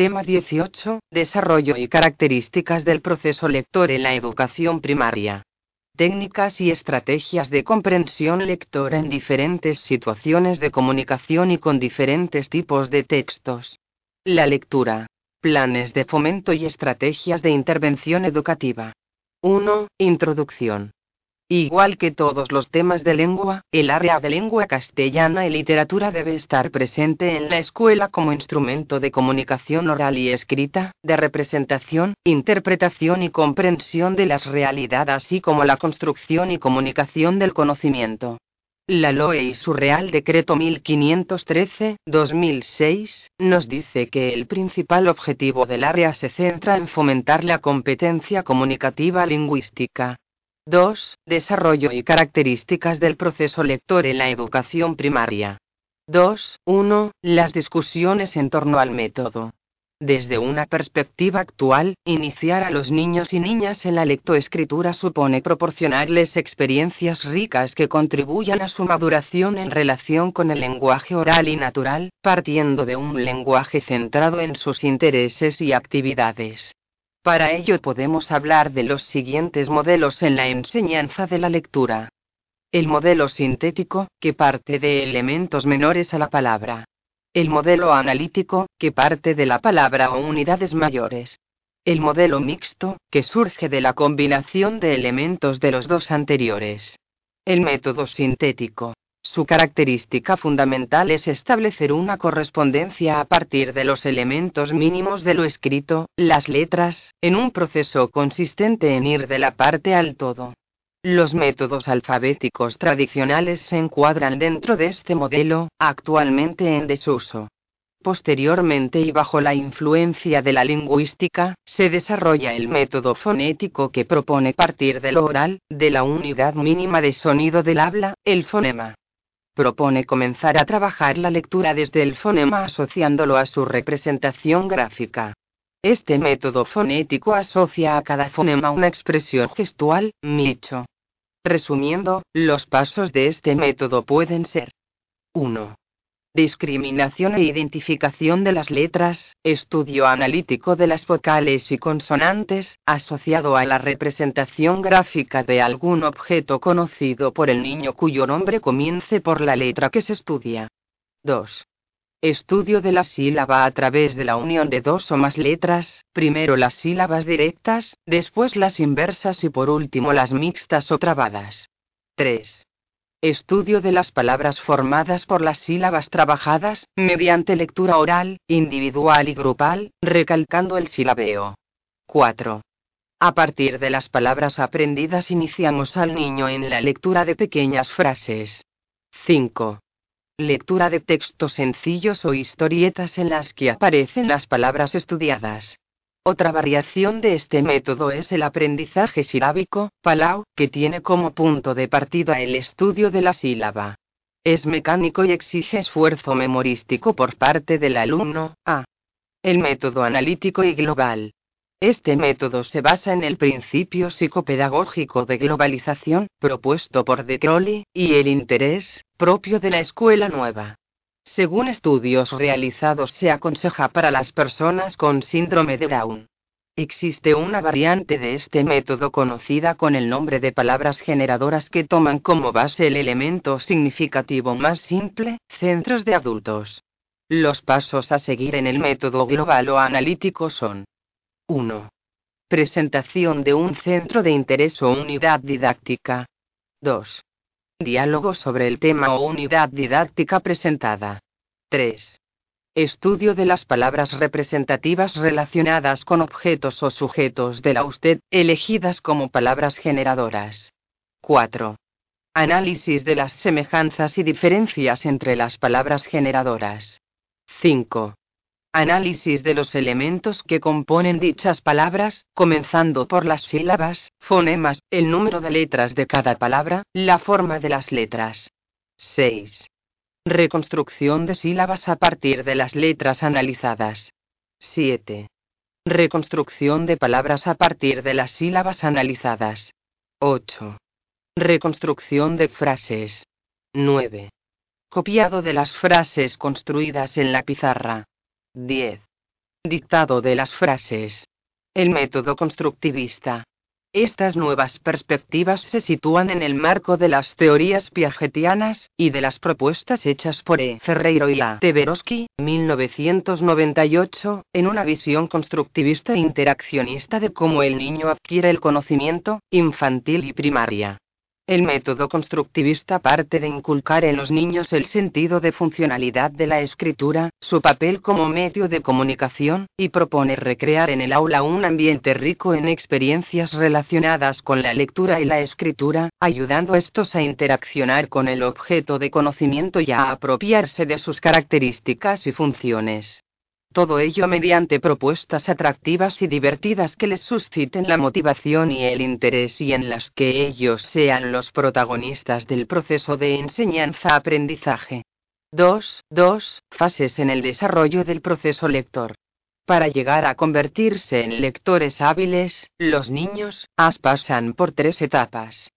Tema 18. Desarrollo y características del proceso lector en la educación primaria. Técnicas y estrategias de comprensión lectora en diferentes situaciones de comunicación y con diferentes tipos de textos. La lectura. Planes de fomento y estrategias de intervención educativa. 1. Introducción. Igual que todos los temas de lengua, el área de lengua castellana y literatura debe estar presente en la escuela como instrumento de comunicación oral y escrita, de representación, interpretación y comprensión de las realidades así como la construcción y comunicación del conocimiento. La LOE y su Real Decreto 1513-2006 nos dice que el principal objetivo del área se centra en fomentar la competencia comunicativa lingüística, 2. Desarrollo y características del proceso lector en la educación primaria. 2. 1. Las discusiones en torno al método. Desde una perspectiva actual, iniciar a los niños y niñas en la lectoescritura supone proporcionarles experiencias ricas que contribuyan a su maduración en relación con el lenguaje oral y natural, partiendo de un lenguaje centrado en sus intereses y actividades. Para ello podemos hablar de los siguientes modelos en la enseñanza de la lectura. El modelo sintético, que parte de elementos menores a la palabra. El modelo analítico, que parte de la palabra o unidades mayores. El modelo mixto, que surge de la combinación de elementos de los dos anteriores. El método sintético, su característica fundamental es establecer una correspondencia a partir de los elementos mínimos de lo escrito, las letras, en un proceso consistente en ir de la parte al todo. Los métodos alfabéticos tradicionales se encuadran dentro de este modelo, actualmente en desuso. Posteriormente y bajo la influencia de la lingüística, se desarrolla el método fonético que propone partir de lo oral, de la unidad mínima de sonido del habla, el fonema propone comenzar a trabajar la lectura desde el fonema asociándolo a su representación gráfica. Este método fonético asocia a cada fonema una expresión gestual, micho. Resumiendo, los pasos de este método pueden ser 1. Discriminación e identificación de las letras, estudio analítico de las vocales y consonantes, asociado a la representación gráfica de algún objeto conocido por el niño cuyo nombre comience por la letra que se estudia. 2. Estudio de la sílaba a través de la unión de dos o más letras, primero las sílabas directas, después las inversas y por último las mixtas o trabadas. 3. Estudio de las palabras formadas por las sílabas trabajadas, mediante lectura oral, individual y grupal, recalcando el silabeo. 4. A partir de las palabras aprendidas iniciamos al niño en la lectura de pequeñas frases. 5. Lectura de textos sencillos o historietas en las que aparecen las palabras estudiadas. Otra variación de este método es el aprendizaje silábico, Palau, que tiene como punto de partida el estudio de la sílaba. Es mecánico y exige esfuerzo memorístico por parte del alumno. A. El método analítico y global. Este método se basa en el principio psicopedagógico de globalización, propuesto por De Crowley, y el interés, propio de la escuela nueva. Según estudios realizados se aconseja para las personas con síndrome de Down. Existe una variante de este método conocida con el nombre de palabras generadoras que toman como base el elemento significativo más simple, centros de adultos. Los pasos a seguir en el método global o analítico son 1. Presentación de un centro de interés o unidad didáctica. 2. Diálogo sobre el tema o unidad didáctica presentada. 3. Estudio de las palabras representativas relacionadas con objetos o sujetos de la usted, elegidas como palabras generadoras. 4. Análisis de las semejanzas y diferencias entre las palabras generadoras. 5. Análisis de los elementos que componen dichas palabras, comenzando por las sílabas, fonemas, el número de letras de cada palabra, la forma de las letras. 6. Reconstrucción de sílabas a partir de las letras analizadas. 7. Reconstrucción de palabras a partir de las sílabas analizadas. 8. Reconstrucción de frases. 9. Copiado de las frases construidas en la pizarra. 10. Dictado de las frases. El método constructivista. Estas nuevas perspectivas se sitúan en el marco de las teorías piagetianas y de las propuestas hechas por E. Ferreiro y A. Teberoski, 1998, en una visión constructivista e interaccionista de cómo el niño adquiere el conocimiento, infantil y primaria. El método constructivista parte de inculcar en los niños el sentido de funcionalidad de la escritura, su papel como medio de comunicación, y propone recrear en el aula un ambiente rico en experiencias relacionadas con la lectura y la escritura, ayudando a estos a interaccionar con el objeto de conocimiento y a apropiarse de sus características y funciones. Todo ello mediante propuestas atractivas y divertidas que les susciten la motivación y el interés y en las que ellos sean los protagonistas del proceso de enseñanza-aprendizaje. 2. 2. Fases en el desarrollo del proceso lector. Para llegar a convertirse en lectores hábiles, los niños, as pasan por tres etapas.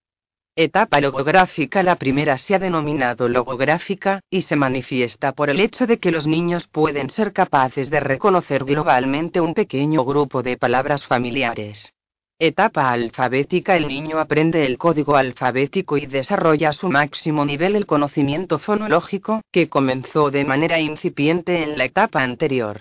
Etapa logográfica La primera se ha denominado logográfica, y se manifiesta por el hecho de que los niños pueden ser capaces de reconocer globalmente un pequeño grupo de palabras familiares. Etapa alfabética El niño aprende el código alfabético y desarrolla a su máximo nivel el conocimiento fonológico, que comenzó de manera incipiente en la etapa anterior.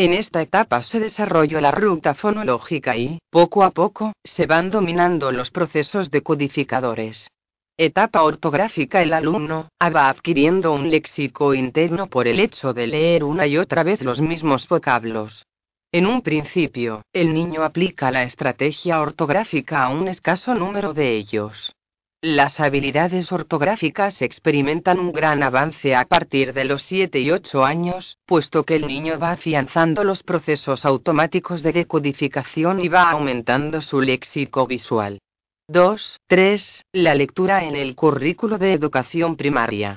En esta etapa se desarrolla la ruta fonológica y, poco a poco, se van dominando los procesos decodificadores. Etapa ortográfica El alumno va adquiriendo un léxico interno por el hecho de leer una y otra vez los mismos vocablos. En un principio, el niño aplica la estrategia ortográfica a un escaso número de ellos. Las habilidades ortográficas experimentan un gran avance a partir de los 7 y 8 años, puesto que el niño va afianzando los procesos automáticos de decodificación y va aumentando su léxico visual. 2. 3. La lectura en el currículo de educación primaria.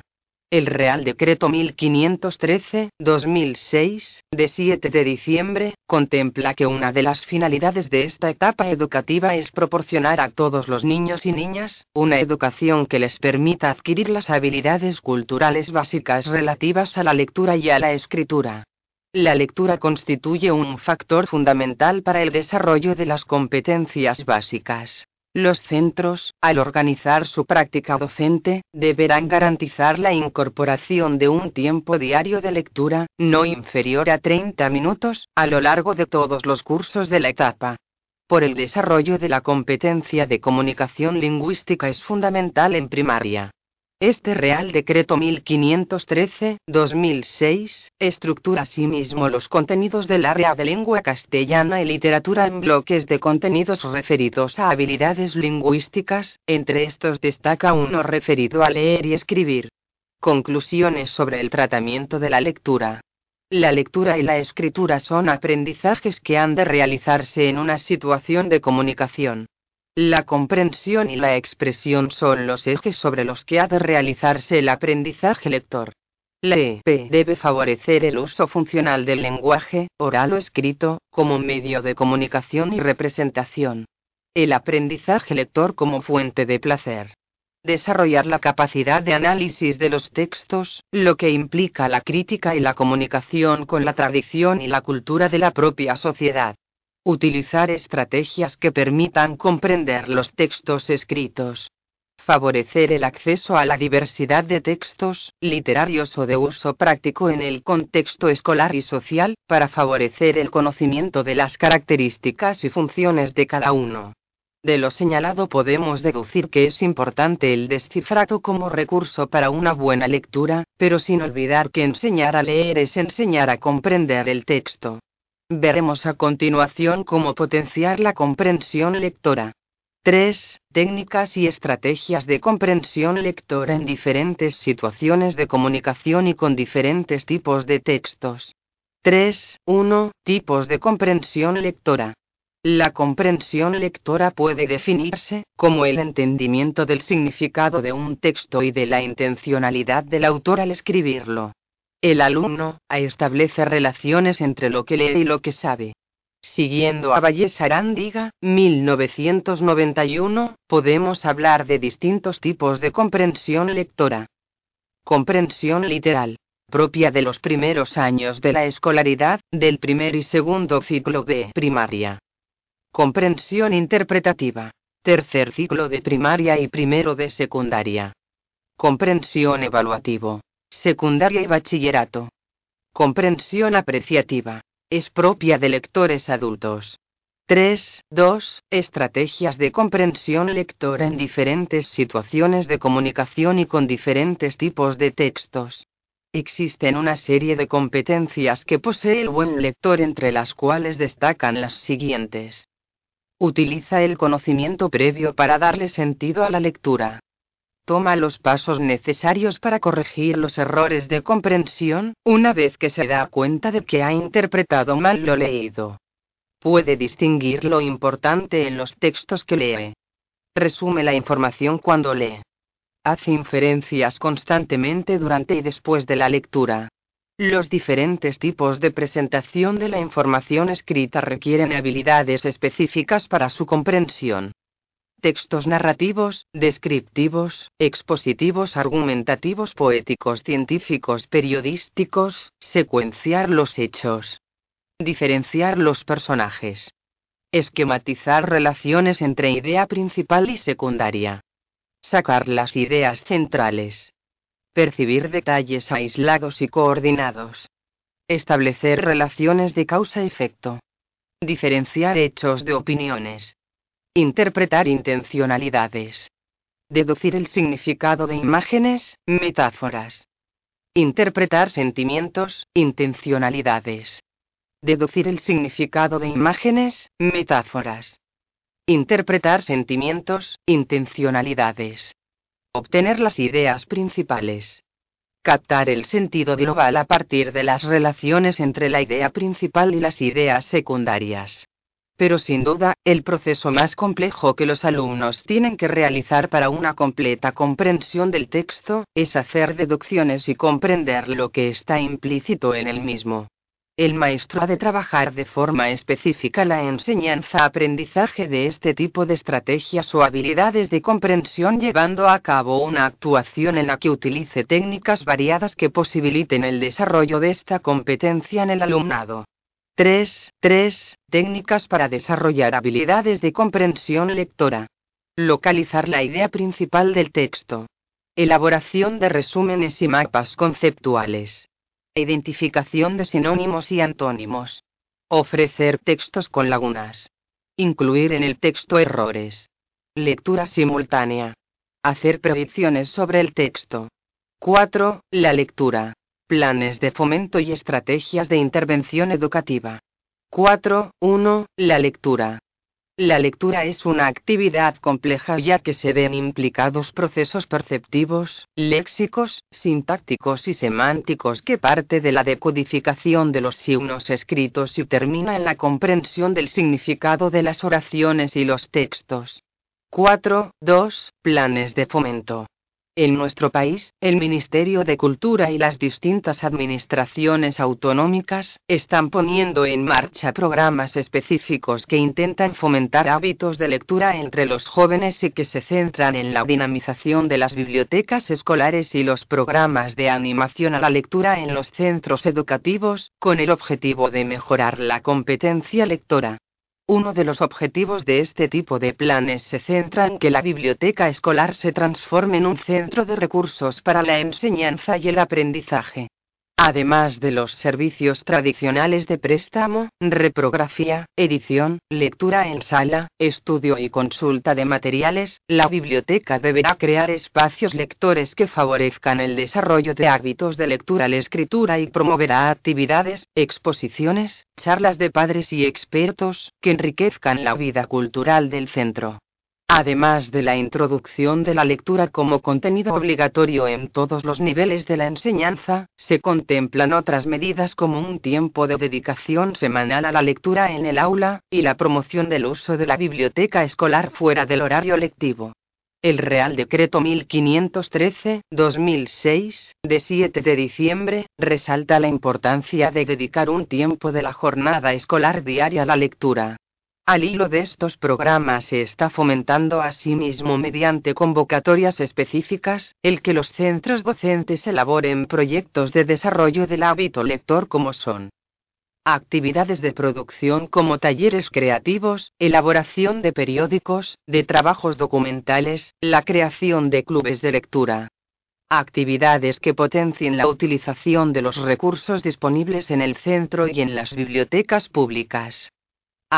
El Real Decreto 1513-2006, de 7 de diciembre, contempla que una de las finalidades de esta etapa educativa es proporcionar a todos los niños y niñas una educación que les permita adquirir las habilidades culturales básicas relativas a la lectura y a la escritura. La lectura constituye un factor fundamental para el desarrollo de las competencias básicas. Los centros, al organizar su práctica docente, deberán garantizar la incorporación de un tiempo diario de lectura, no inferior a 30 minutos, a lo largo de todos los cursos de la etapa. Por el desarrollo de la competencia de comunicación lingüística es fundamental en primaria. Este Real Decreto 1513-2006 estructura asimismo los contenidos del área de lengua castellana y literatura en bloques de contenidos referidos a habilidades lingüísticas, entre estos destaca uno referido a leer y escribir. Conclusiones sobre el tratamiento de la lectura. La lectura y la escritura son aprendizajes que han de realizarse en una situación de comunicación. La comprensión y la expresión son los ejes sobre los que ha de realizarse el aprendizaje lector. La EP debe favorecer el uso funcional del lenguaje, oral o escrito, como medio de comunicación y representación. El aprendizaje lector como fuente de placer. Desarrollar la capacidad de análisis de los textos, lo que implica la crítica y la comunicación con la tradición y la cultura de la propia sociedad. Utilizar estrategias que permitan comprender los textos escritos. Favorecer el acceso a la diversidad de textos, literarios o de uso práctico en el contexto escolar y social, para favorecer el conocimiento de las características y funciones de cada uno. De lo señalado podemos deducir que es importante el descifrado como recurso para una buena lectura, pero sin olvidar que enseñar a leer es enseñar a comprender el texto. Veremos a continuación cómo potenciar la comprensión lectora. 3. Técnicas y estrategias de comprensión lectora en diferentes situaciones de comunicación y con diferentes tipos de textos. 3.1. Tipos de comprensión lectora. La comprensión lectora puede definirse como el entendimiento del significado de un texto y de la intencionalidad del autor al escribirlo. El alumno establece relaciones entre lo que lee y lo que sabe. Siguiendo a Valles Arandiga, 1991, podemos hablar de distintos tipos de comprensión lectora. Comprensión literal propia de los primeros años de la escolaridad, del primer y segundo ciclo de primaria. Comprensión interpretativa. Tercer ciclo de primaria y primero de secundaria. Comprensión evaluativo. Secundaria y bachillerato. Comprensión apreciativa. Es propia de lectores adultos. 3. 2. Estrategias de comprensión lectora en diferentes situaciones de comunicación y con diferentes tipos de textos. Existen una serie de competencias que posee el buen lector entre las cuales destacan las siguientes. Utiliza el conocimiento previo para darle sentido a la lectura. Toma los pasos necesarios para corregir los errores de comprensión, una vez que se da cuenta de que ha interpretado mal lo leído. Puede distinguir lo importante en los textos que lee. Resume la información cuando lee. Hace inferencias constantemente durante y después de la lectura. Los diferentes tipos de presentación de la información escrita requieren habilidades específicas para su comprensión. Textos narrativos, descriptivos, expositivos, argumentativos, poéticos, científicos, periodísticos, secuenciar los hechos. Diferenciar los personajes. Esquematizar relaciones entre idea principal y secundaria. Sacar las ideas centrales. Percibir detalles aislados y coordinados. Establecer relaciones de causa-efecto. Diferenciar hechos de opiniones. Interpretar intencionalidades. Deducir el significado de imágenes, metáforas. Interpretar sentimientos, intencionalidades. Deducir el significado de imágenes, metáforas. Interpretar sentimientos, intencionalidades. Obtener las ideas principales. Captar el sentido global a partir de las relaciones entre la idea principal y las ideas secundarias. Pero sin duda, el proceso más complejo que los alumnos tienen que realizar para una completa comprensión del texto, es hacer deducciones y comprender lo que está implícito en el mismo. El maestro ha de trabajar de forma específica la enseñanza-aprendizaje de este tipo de estrategias o habilidades de comprensión llevando a cabo una actuación en la que utilice técnicas variadas que posibiliten el desarrollo de esta competencia en el alumnado. 3. 3. Técnicas para desarrollar habilidades de comprensión lectora. Localizar la idea principal del texto. Elaboración de resúmenes y mapas conceptuales. Identificación de sinónimos y antónimos. Ofrecer textos con lagunas. Incluir en el texto errores. Lectura simultánea. Hacer predicciones sobre el texto. 4. La lectura. Planes de fomento y estrategias de intervención educativa. 4. 1. La lectura. La lectura es una actividad compleja ya que se ven implicados procesos perceptivos, léxicos, sintácticos y semánticos que parte de la decodificación de los signos escritos y termina en la comprensión del significado de las oraciones y los textos. 4. 2. Planes de fomento. En nuestro país, el Ministerio de Cultura y las distintas administraciones autonómicas están poniendo en marcha programas específicos que intentan fomentar hábitos de lectura entre los jóvenes y que se centran en la dinamización de las bibliotecas escolares y los programas de animación a la lectura en los centros educativos, con el objetivo de mejorar la competencia lectora. Uno de los objetivos de este tipo de planes se centra en que la biblioteca escolar se transforme en un centro de recursos para la enseñanza y el aprendizaje. Además de los servicios tradicionales de préstamo, reprografía, edición, lectura en sala, estudio y consulta de materiales, la biblioteca deberá crear espacios lectores que favorezcan el desarrollo de hábitos de lectura la escritura y promoverá actividades, exposiciones, charlas de padres y expertos, que enriquezcan la vida cultural del centro. Además de la introducción de la lectura como contenido obligatorio en todos los niveles de la enseñanza, se contemplan otras medidas como un tiempo de dedicación semanal a la lectura en el aula, y la promoción del uso de la biblioteca escolar fuera del horario lectivo. El Real Decreto 1513-2006, de 7 de diciembre, resalta la importancia de dedicar un tiempo de la jornada escolar diaria a la lectura. Al hilo de estos programas se está fomentando asimismo mediante convocatorias específicas, el que los centros docentes elaboren proyectos de desarrollo del hábito lector como son actividades de producción como talleres creativos, elaboración de periódicos, de trabajos documentales, la creación de clubes de lectura. Actividades que potencien la utilización de los recursos disponibles en el centro y en las bibliotecas públicas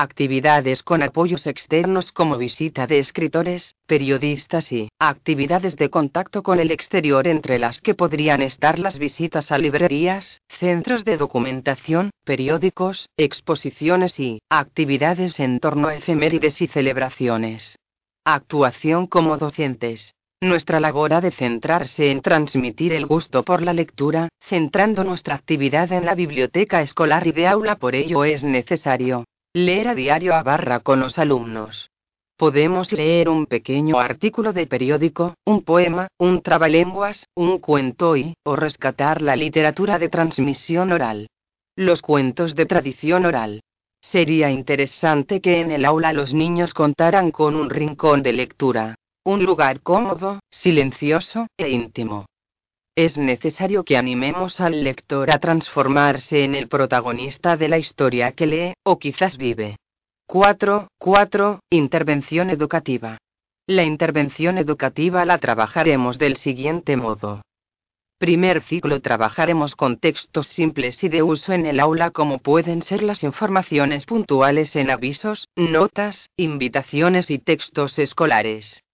actividades con apoyos externos como visita de escritores, periodistas y actividades de contacto con el exterior entre las que podrían estar las visitas a librerías, centros de documentación, periódicos, exposiciones y actividades en torno a efemérides y celebraciones. Actuación como docentes. Nuestra labor ha de centrarse en transmitir el gusto por la lectura, centrando nuestra actividad en la biblioteca escolar y de aula. Por ello es necesario Leer a diario a barra con los alumnos. Podemos leer un pequeño artículo de periódico, un poema, un trabalenguas, un cuento y, o rescatar la literatura de transmisión oral. Los cuentos de tradición oral. Sería interesante que en el aula los niños contaran con un rincón de lectura. Un lugar cómodo, silencioso e íntimo. Es necesario que animemos al lector a transformarse en el protagonista de la historia que lee, o quizás vive. 4. 4. Intervención educativa. La intervención educativa la trabajaremos del siguiente modo. Primer ciclo trabajaremos con textos simples y de uso en el aula como pueden ser las informaciones puntuales en avisos, notas, invitaciones y textos escolares.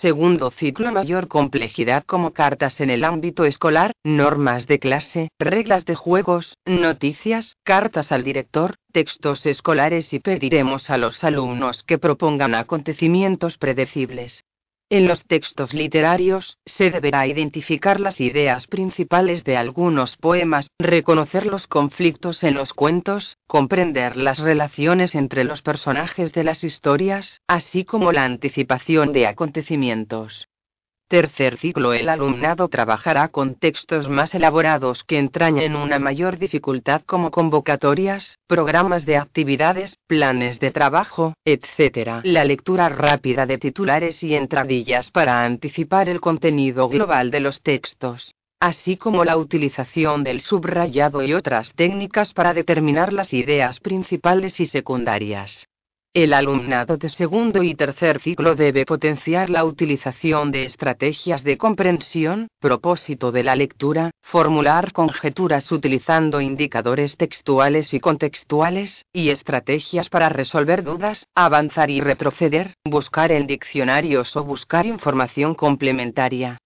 Segundo ciclo mayor complejidad como cartas en el ámbito escolar, normas de clase, reglas de juegos, noticias, cartas al director, textos escolares y pediremos a los alumnos que propongan acontecimientos predecibles. En los textos literarios, se deberá identificar las ideas principales de algunos poemas, reconocer los conflictos en los cuentos, comprender las relaciones entre los personajes de las historias, así como la anticipación de acontecimientos. Tercer ciclo El alumnado trabajará con textos más elaborados que entrañen una mayor dificultad como convocatorias, programas de actividades, planes de trabajo, etc. La lectura rápida de titulares y entradillas para anticipar el contenido global de los textos así como la utilización del subrayado y otras técnicas para determinar las ideas principales y secundarias. El alumnado de segundo y tercer ciclo debe potenciar la utilización de estrategias de comprensión, propósito de la lectura, formular conjeturas utilizando indicadores textuales y contextuales, y estrategias para resolver dudas, avanzar y retroceder, buscar en diccionarios o buscar información complementaria.